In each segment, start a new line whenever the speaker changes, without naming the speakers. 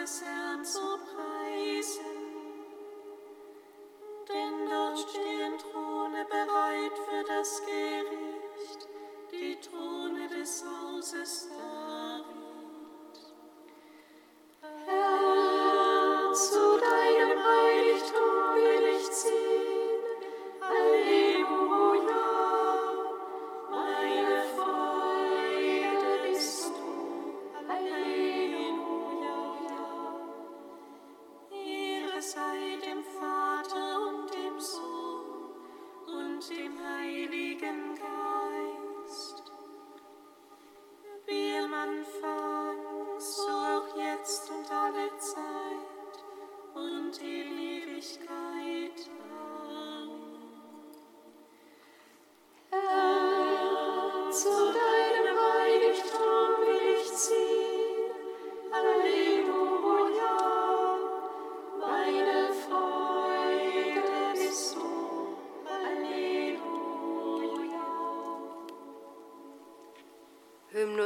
deines Herrn zu preisen.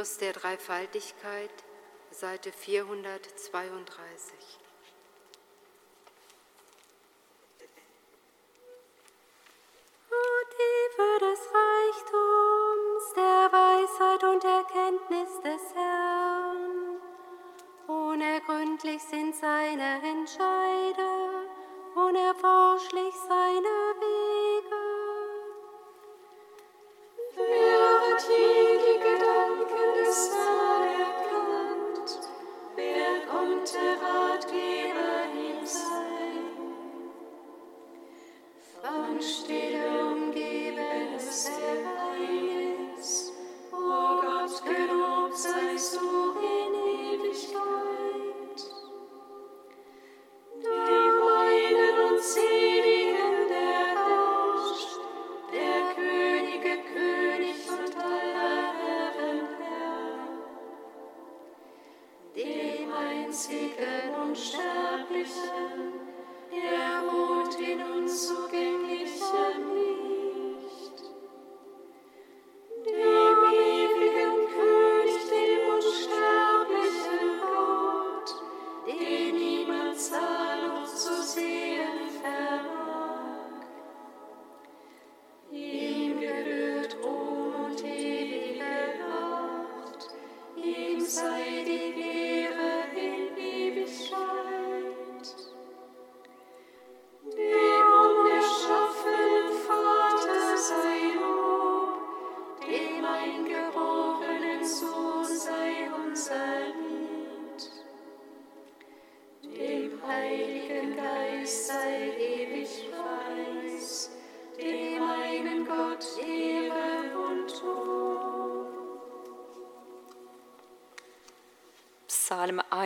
Christus der Dreifaltigkeit, Seite 432.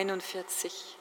41.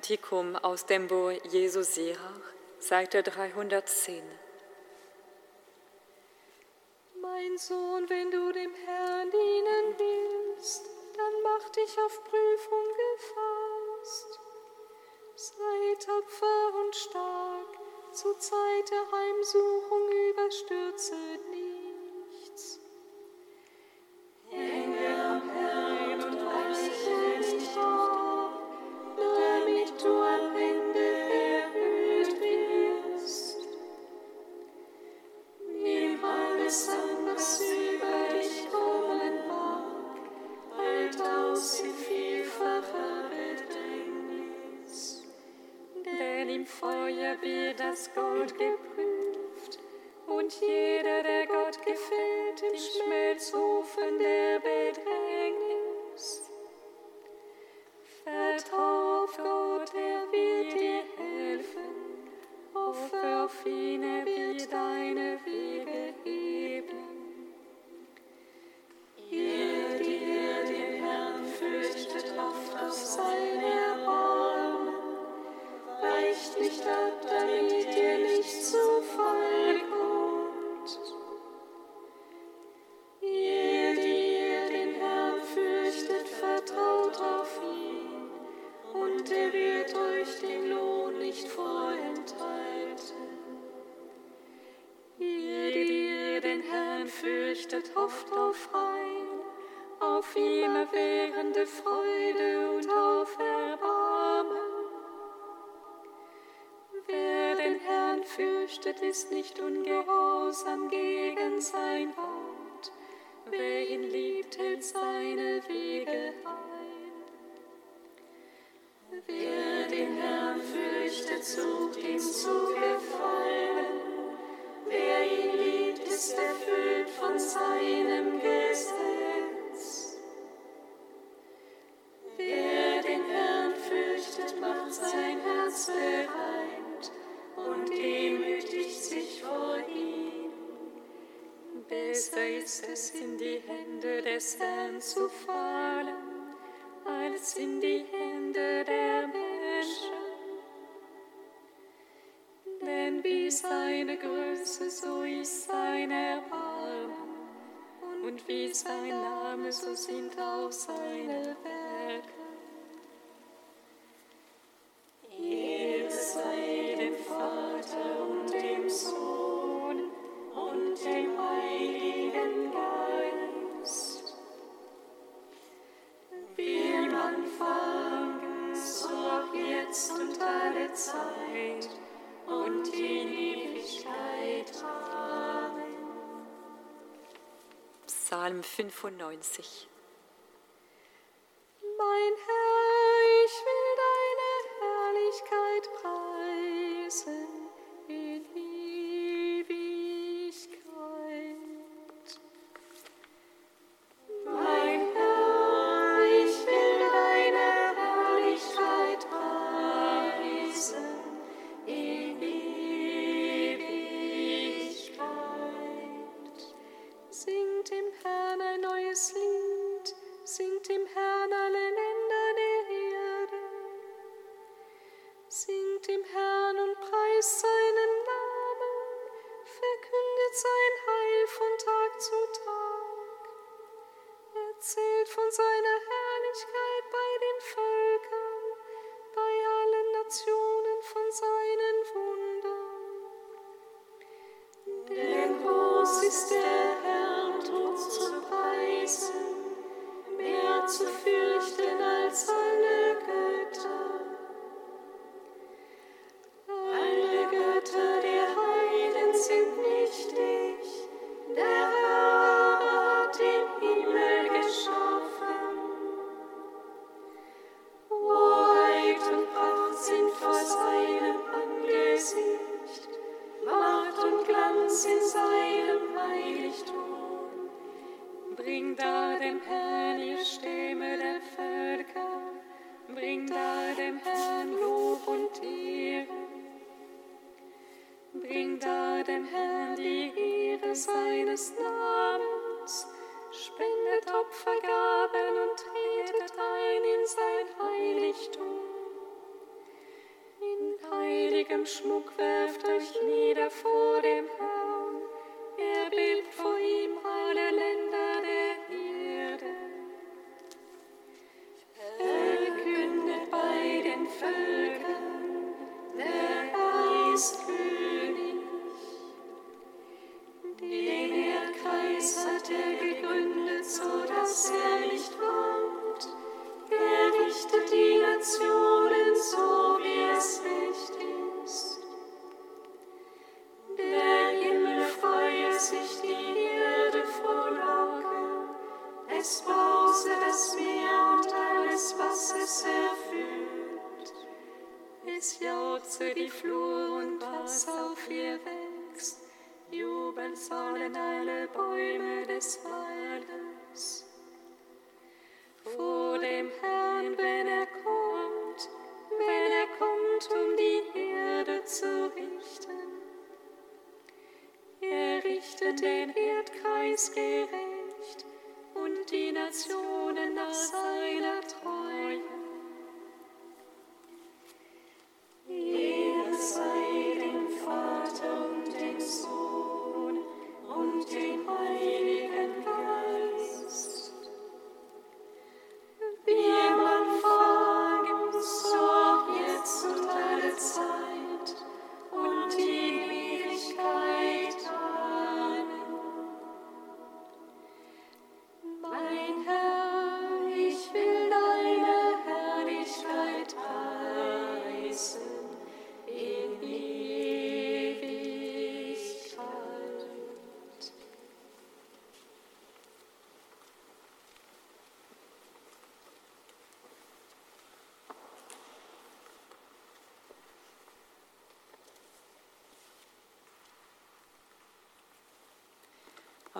Kantikum aus dem Buch Jesu Sirach, Seite 310.
geflüchtet ist nicht ungehorsam gegen sein Wort. Wer ihn liebt, hält seine Wege
auf. zu
fallen, als in die Hände der Menschen. Denn wie seine Größe, so ist sein Erbarmen, und wie sein Name, so sind auch seine
Welt. Zeit und in Ewigkeit.
Psalm 95
Mein Herr, ich will deine Herrlichkeit preisen. Dem Herrn
die Ehre seines Namens. Spendet Opfergaben und tretet ein in sein Heiligtum. In heiligem Schmuck werft euch nieder vor dem Herrn.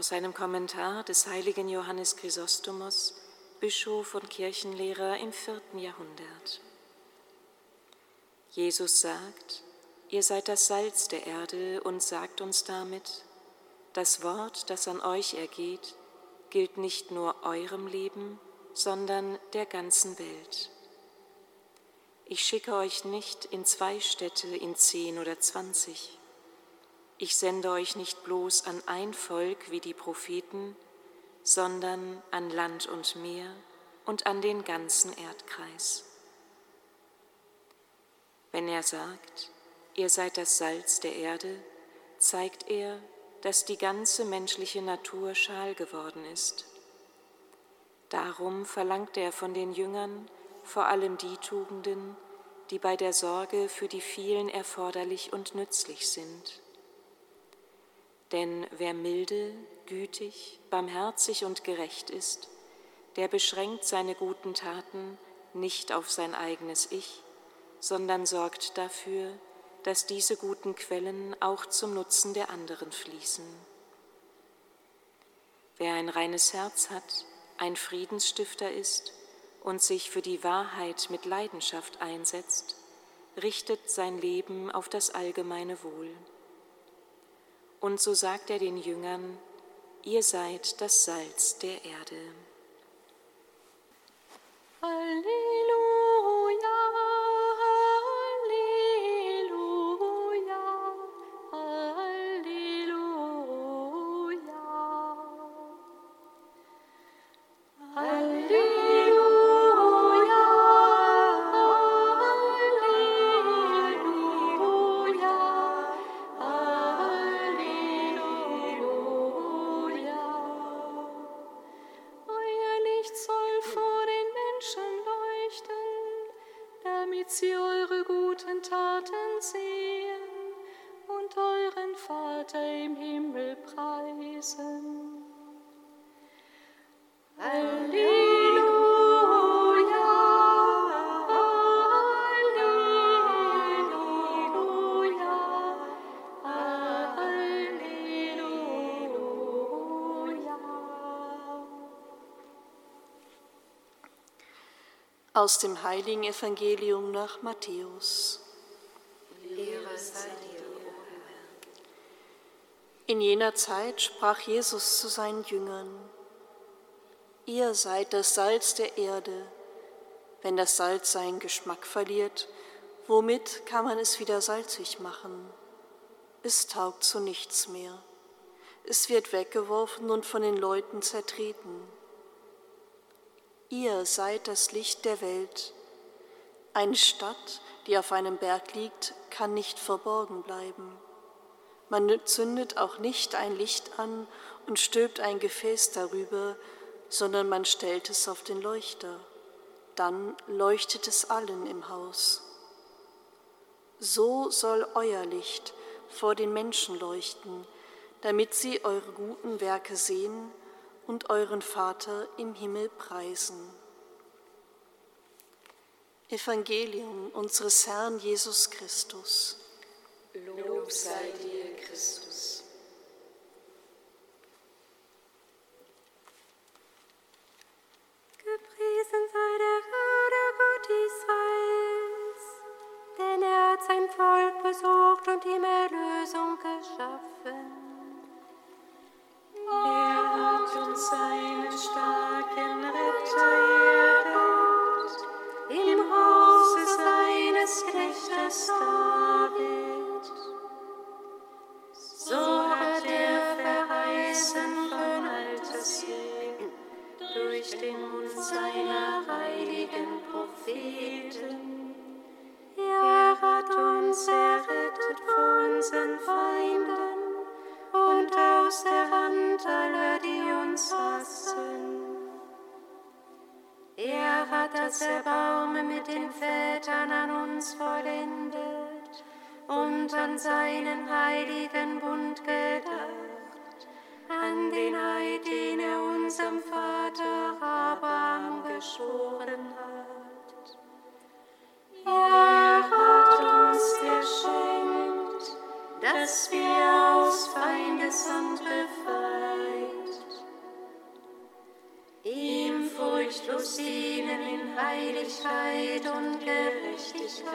Aus einem Kommentar des heiligen Johannes Chrysostomos, Bischof und Kirchenlehrer im vierten Jahrhundert. Jesus sagt, ihr seid das Salz der Erde und sagt uns damit, das Wort, das an euch ergeht, gilt nicht nur eurem Leben, sondern der ganzen Welt. Ich schicke euch nicht in zwei Städte, in zehn oder zwanzig. Ich sende euch nicht bloß an ein Volk wie die Propheten, sondern an Land und Meer und an den ganzen Erdkreis. Wenn er sagt, ihr seid das Salz der Erde, zeigt er, dass die ganze menschliche Natur schal geworden ist. Darum verlangt er von den Jüngern vor allem die Tugenden, die bei der Sorge für die vielen erforderlich und nützlich sind. Denn wer milde, gütig, barmherzig und gerecht ist, der beschränkt seine guten Taten nicht auf sein eigenes Ich, sondern sorgt dafür, dass diese guten Quellen auch zum Nutzen der anderen fließen. Wer ein reines Herz hat, ein Friedensstifter ist und sich für die Wahrheit mit Leidenschaft einsetzt, richtet sein Leben auf das allgemeine Wohl. Und so sagt er den Jüngern, ihr seid das Salz der Erde.
Halleluja.
Aus dem heiligen Evangelium nach Matthäus. In jener Zeit sprach Jesus zu seinen Jüngern, Ihr seid das Salz der Erde. Wenn das Salz seinen Geschmack verliert, womit kann man es wieder salzig machen? Es taugt zu nichts mehr. Es wird weggeworfen und von den Leuten zertreten. Ihr seid das Licht der Welt. Eine Stadt, die auf einem Berg liegt, kann nicht verborgen bleiben. Man zündet auch nicht ein Licht an und stülpt ein Gefäß darüber, sondern man stellt es auf den Leuchter. Dann leuchtet es allen im Haus. So soll euer Licht vor den Menschen leuchten, damit sie eure guten Werke sehen und euren Vater im Himmel preisen. Evangelium unseres Herrn Jesus Christus.
Lob sei dir, Christus.
Gepriesen sei der Herr, der Gott Israels, denn er hat sein Volk besucht und ihm Erlösung
Gerechtigkeit und
Gerechtigkeit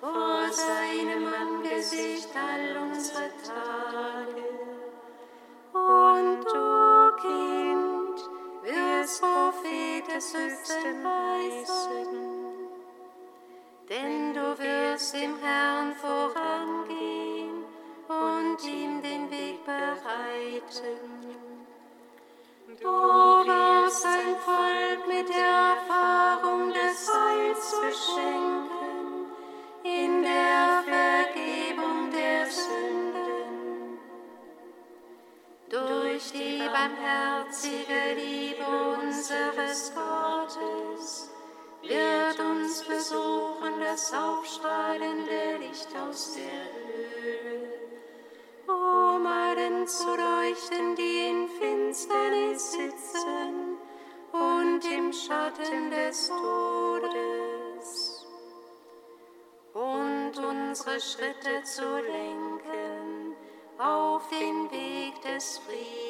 vor seinem Angesicht all unsere Tage. Und du, Kind, wirst Prophet des Höchsten heißen, denn du wirst im Herrn barmherzige Liebe unseres Gottes wird uns besuchen, das aufstrahlende Licht aus der Höhle, um allen zu leuchten, die in Finsternis sitzen und im Schatten des Todes, und unsere Schritte zu lenken auf den Weg des Friedens.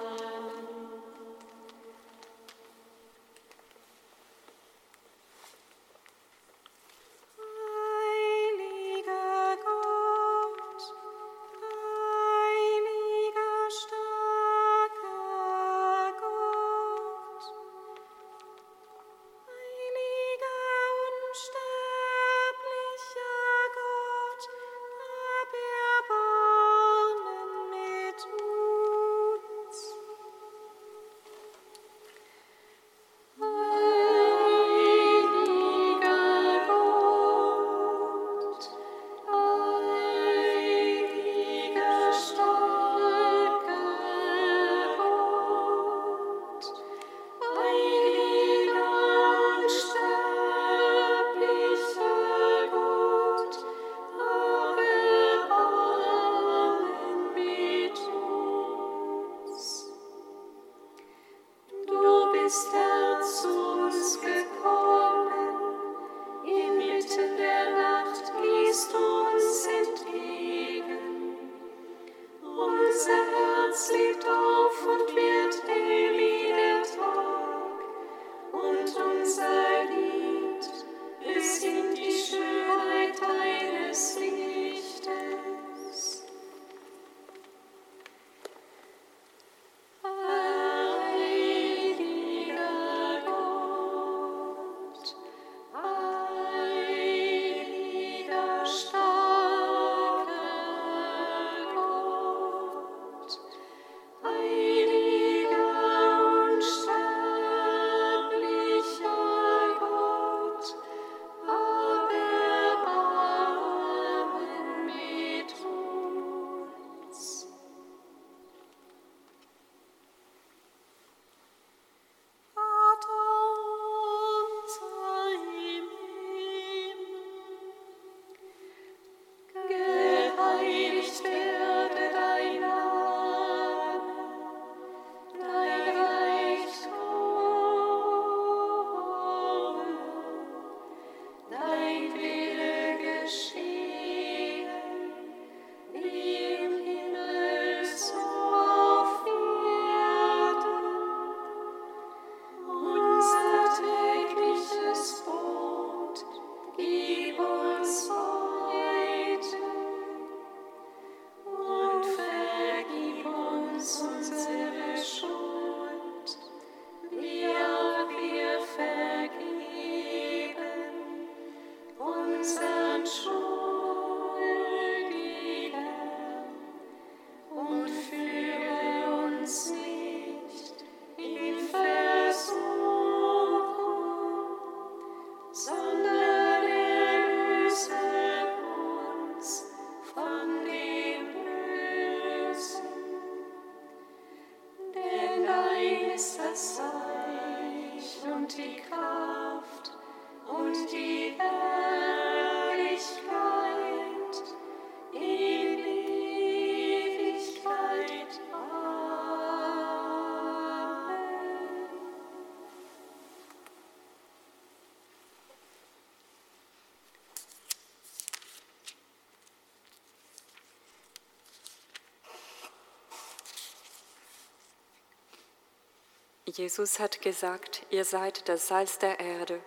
Jesus hat gesagt, ihr seid das Salz der Erde.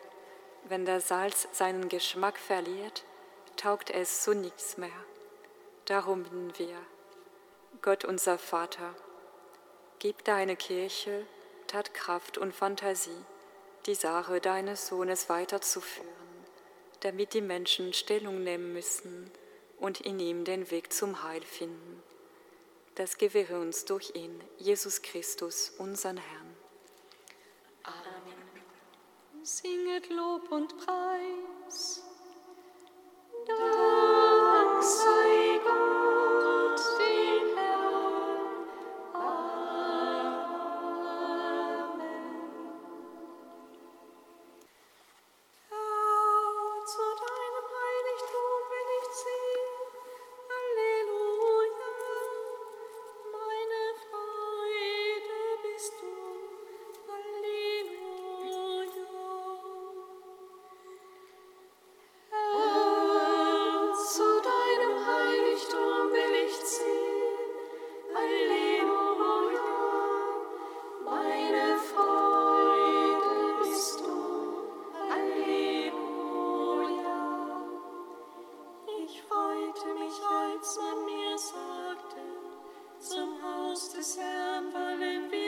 Wenn das Salz seinen Geschmack verliert, taugt es zu nichts mehr. Darum bitten wir, Gott unser Vater, gib deine Kirche Tatkraft und Fantasie, die Sache deines Sohnes weiterzuführen, damit die Menschen Stellung nehmen müssen und in ihm den Weg zum Heil finden. Das gewähre uns durch ihn, Jesus Christus, unseren Herrn.
singet Lob und Preis. Ich freute mich, als man mir sagte, zum Haus des Herrn wollen wir.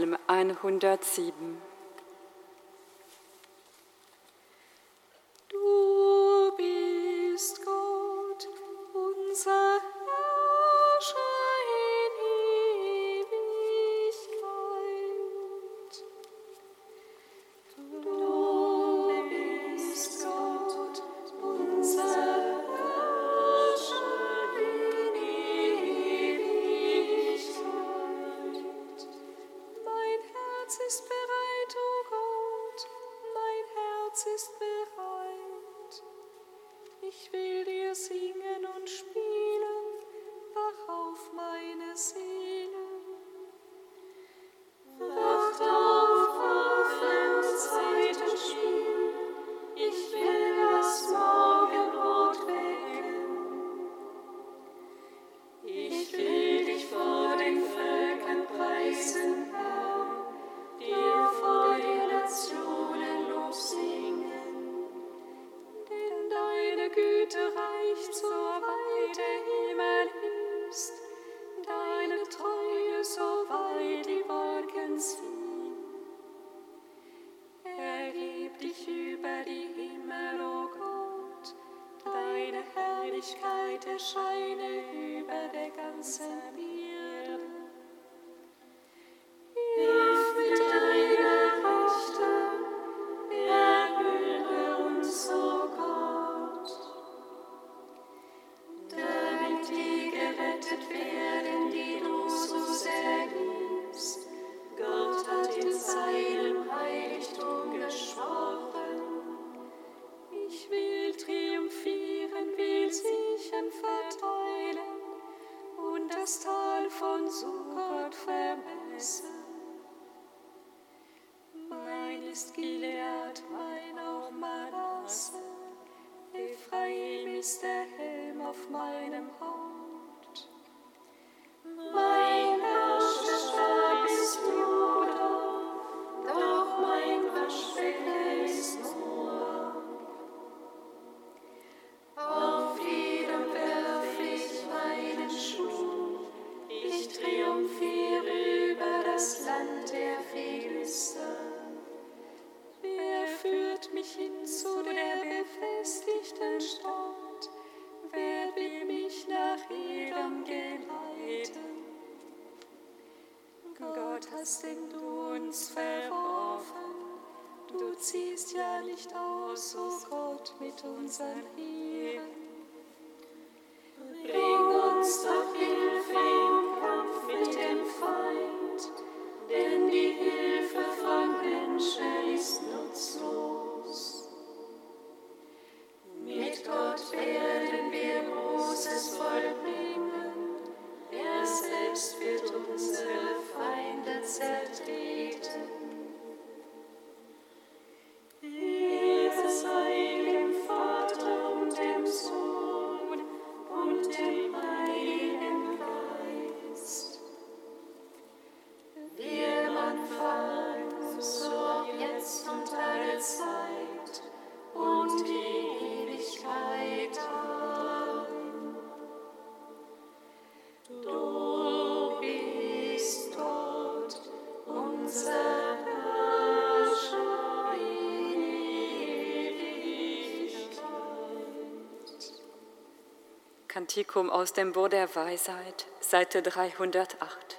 Psalm 107.
ist Gilead mein auch Manasse, Ephraim ist der Helm auf meinem Haupt.
Kantikum aus dem Buch der Weisheit, Seite 308.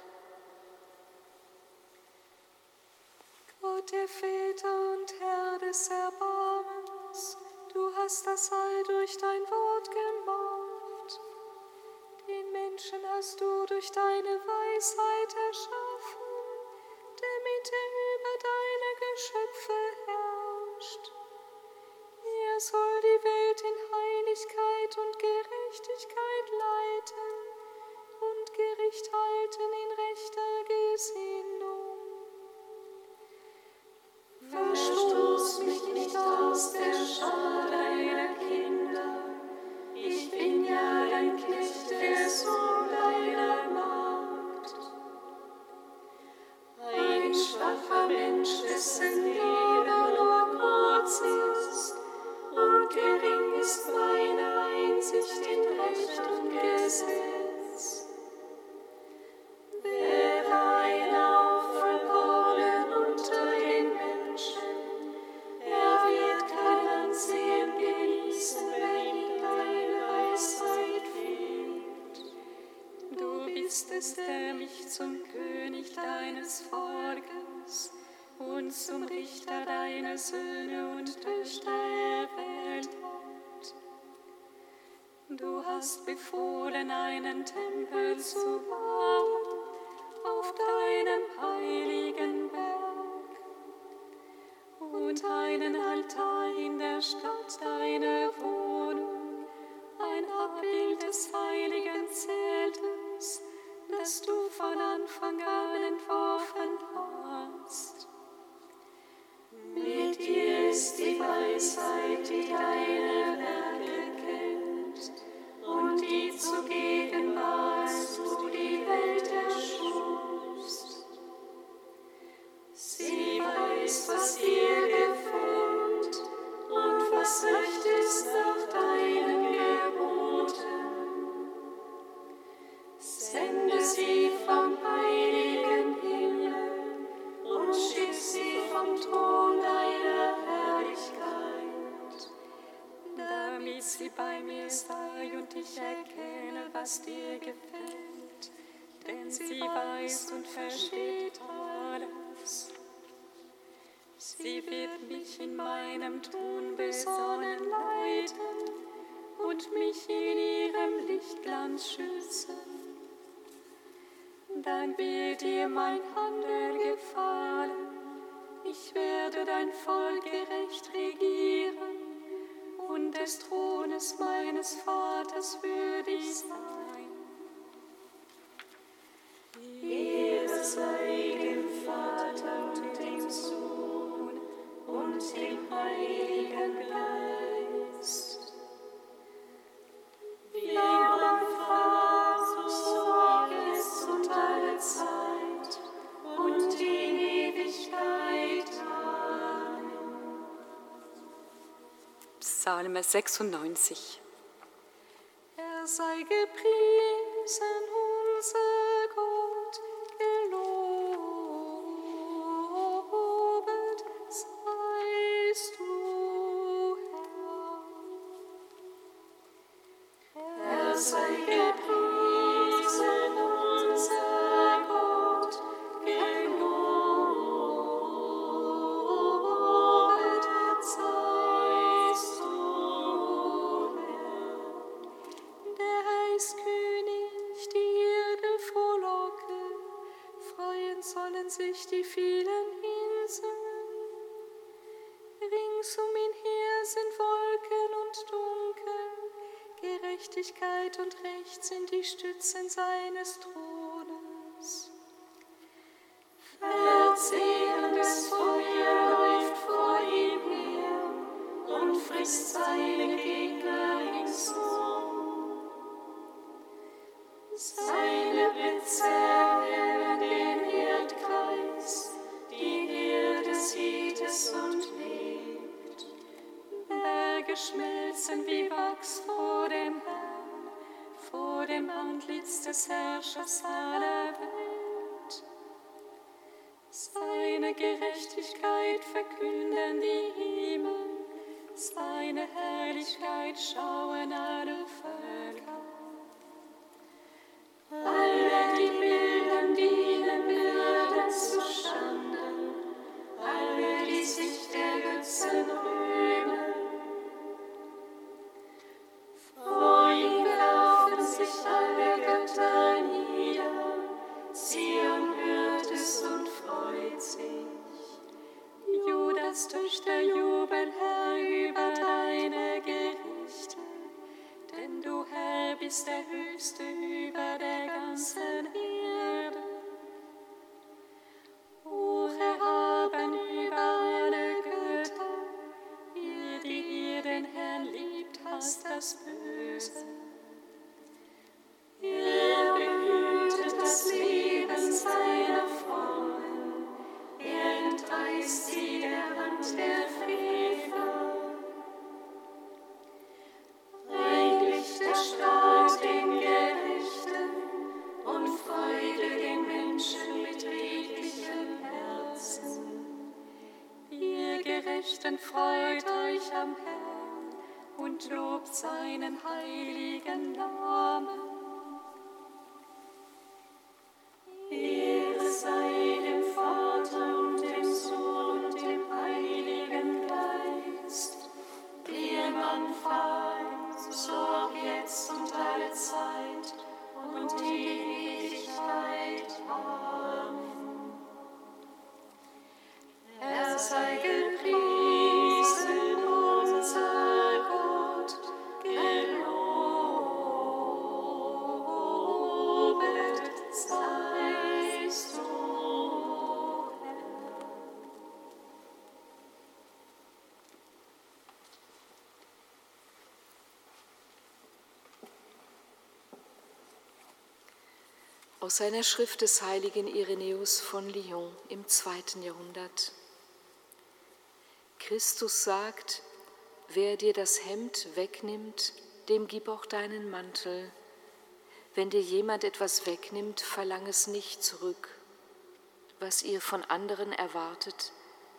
Du hast
befohlen, einen Tempel zu bauen auf deinem heiligen Berg und einen Altar in der Stadt deiner Wohnung, ein Abbild des heiligen Zeltes, das du von Anfang an entworfen hast. Mit dir ist die Weisheit, die deine Welt zugegen war, du die Welt erschufst. Sie weiß, was dir dir mein Handel gefallen. Ich werde dein Volk gerecht regieren und des Thrones meines Vaters will
Psalm 96.
Er sei gepriesen.
deine Herrlichkeit schauen an. Aus einer Schrift des heiligen Irenäus von Lyon im zweiten Jahrhundert. Christus sagt, wer dir das Hemd wegnimmt, dem gib auch deinen Mantel. Wenn dir jemand etwas wegnimmt, verlang es nicht zurück. Was ihr von anderen erwartet,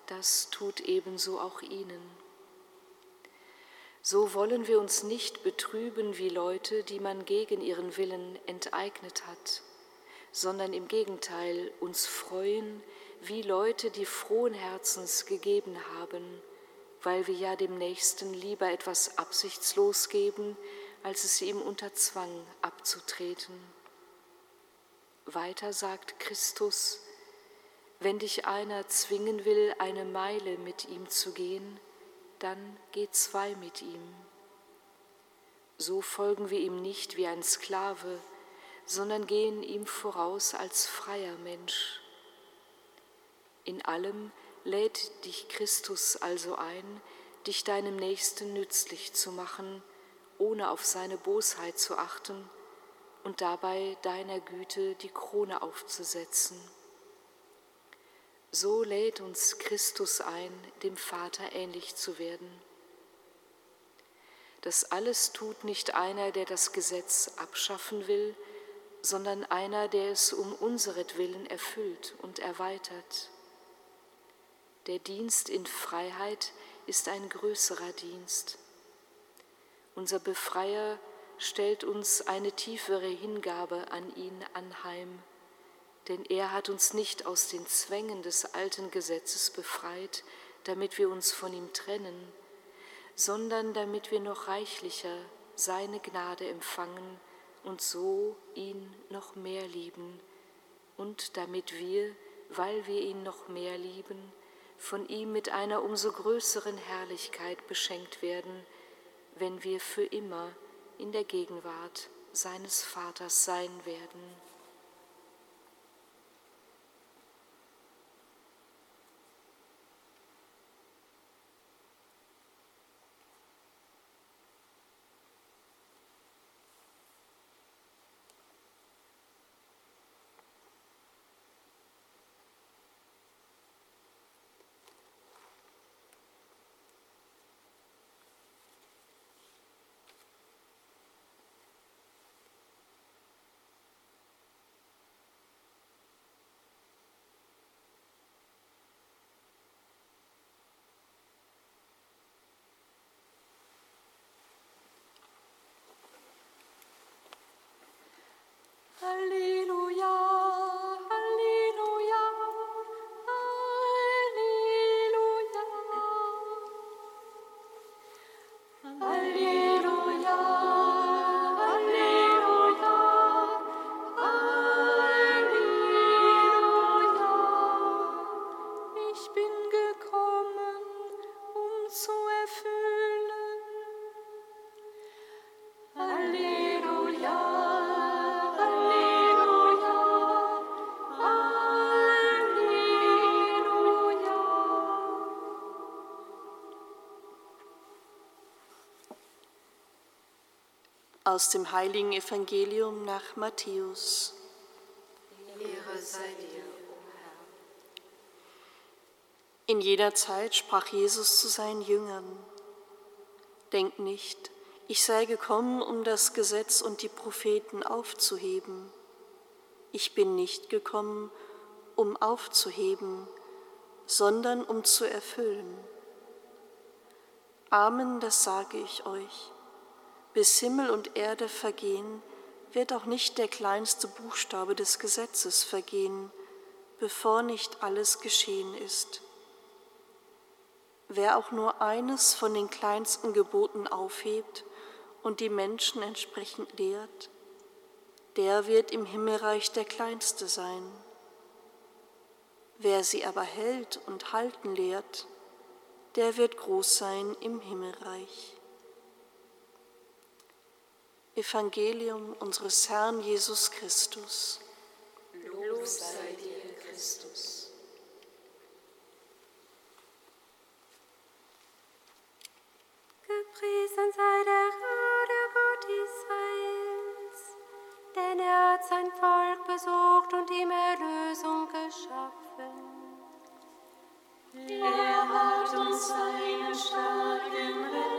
das tut ebenso auch ihnen. So wollen wir uns nicht betrüben wie Leute, die man gegen ihren Willen enteignet hat, sondern im Gegenteil uns freuen wie Leute, die frohen Herzens gegeben haben, weil wir ja dem Nächsten lieber etwas absichtslos geben, als es ihm unter Zwang abzutreten. Weiter sagt Christus, wenn dich einer zwingen will, eine Meile mit ihm zu gehen, dann geh zwei mit ihm. So folgen wir ihm nicht wie ein Sklave, sondern gehen ihm voraus als freier Mensch. In allem lädt dich Christus also ein, dich deinem Nächsten nützlich zu machen, ohne auf seine Bosheit zu achten und dabei deiner Güte die Krone aufzusetzen. So lädt uns Christus ein, dem Vater ähnlich zu werden. Das alles tut nicht einer, der das Gesetz abschaffen will, sondern einer, der es um unseretwillen erfüllt und erweitert. Der Dienst in Freiheit ist ein größerer Dienst. Unser Befreier stellt uns eine tiefere Hingabe an ihn anheim denn er hat uns nicht aus den Zwängen des alten Gesetzes befreit, damit wir uns von ihm trennen, sondern damit wir noch reichlicher seine Gnade empfangen und so ihn noch mehr lieben, und damit wir, weil wir ihn noch mehr lieben, von ihm mit einer umso größeren Herrlichkeit beschenkt werden, wenn wir für immer in der Gegenwart seines Vaters sein werden.
Aus dem heiligen Evangelium nach Matthäus.
Ehre sei dir, o Herr.
In jener Zeit sprach Jesus zu seinen Jüngern, Denkt nicht, ich sei gekommen, um das Gesetz und die Propheten aufzuheben. Ich bin nicht gekommen, um aufzuheben, sondern um zu erfüllen. Amen, das sage ich euch. Bis Himmel und Erde vergehen, wird auch nicht der kleinste Buchstabe des Gesetzes vergehen, bevor nicht alles geschehen ist. Wer auch nur eines von den kleinsten Geboten aufhebt und die Menschen entsprechend lehrt, der wird im Himmelreich der Kleinste sein. Wer sie aber hält und halten lehrt, der wird groß sein im Himmelreich. Evangelium unseres Herrn Jesus Christus.
Lob sei dir, Christus.
Gepriesen sei der Herr, der Gott Israels, denn er hat sein Volk besucht und ihm Erlösung geschaffen.
Er hat uns einen starken Retter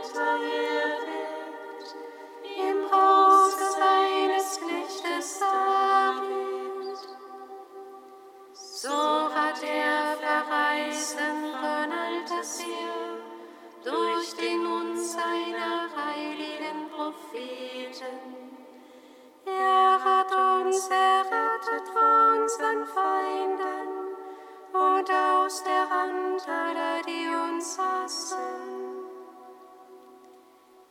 Feinden und aus der Hand aller, die uns hassen.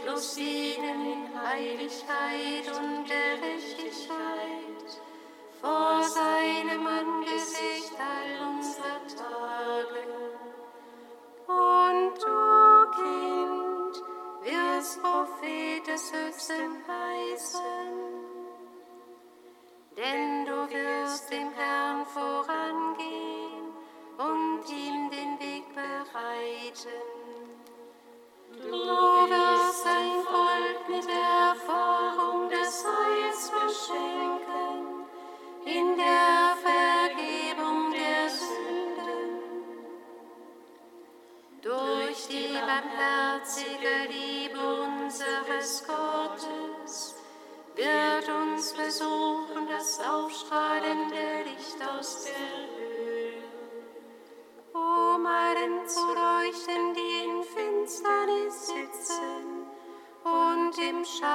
furchtlos dienen in Heiligkeit und Gerechtigkeit, vor seinem Angesicht all unserer Tage. Und du, Kind, wirst Prophet des Höchsten heißen denn du wirst dem Herrn vorangehen und ihm den Weg bereiten. Du wirst ein Volk mit der Erfahrung des Heils beschenken, in der Vergebung der Sünden. Durch die barmherzige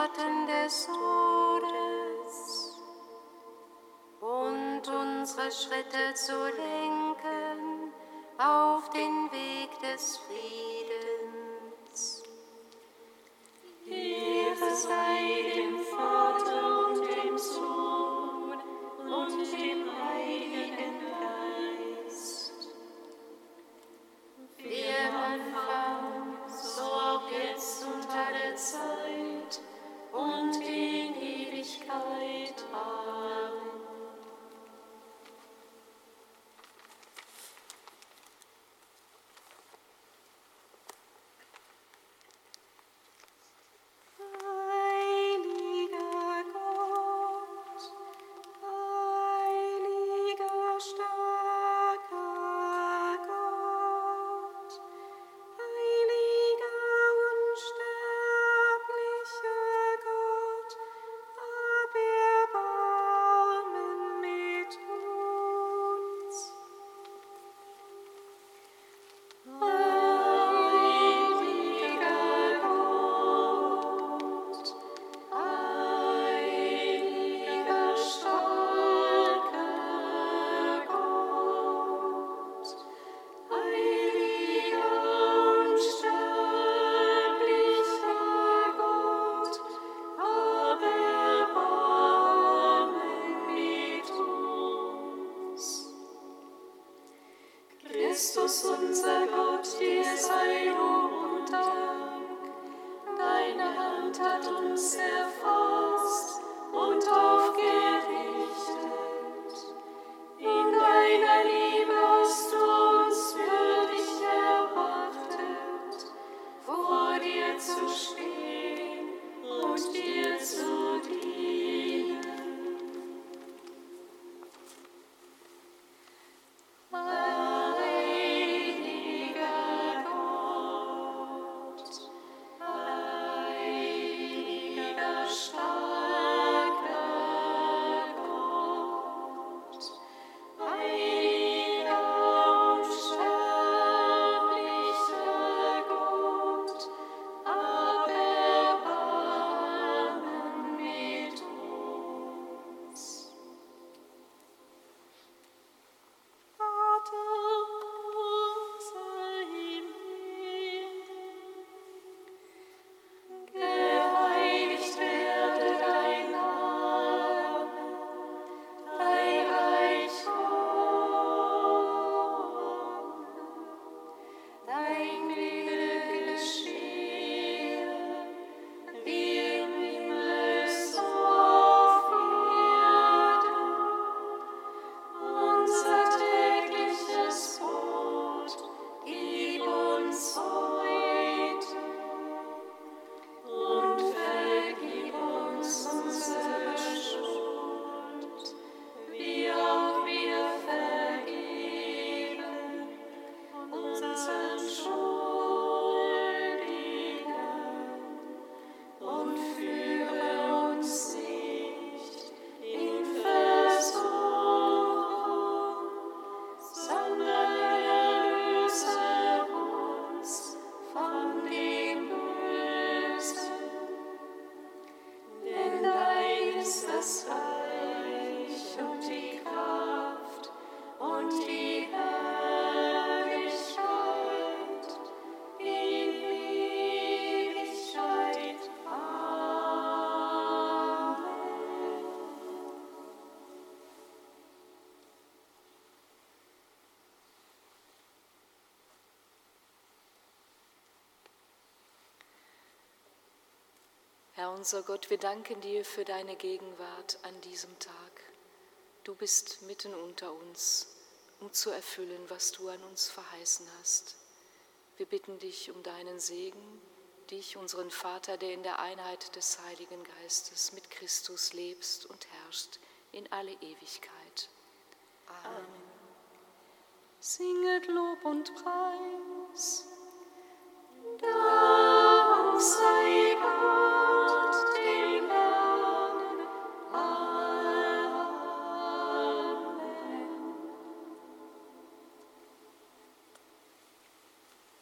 Schatten des Todes, und unsere Schritte zu lenken auf den Weg des Friedens.
Herr unser Gott, wir danken dir für deine Gegenwart an diesem Tag. Du bist mitten unter uns, um zu erfüllen, was du an uns verheißen hast. Wir bitten dich um deinen Segen, dich, unseren Vater, der in der Einheit des Heiligen Geistes mit Christus lebst und herrscht in alle Ewigkeit. Amen.
Singet Lob und Preis.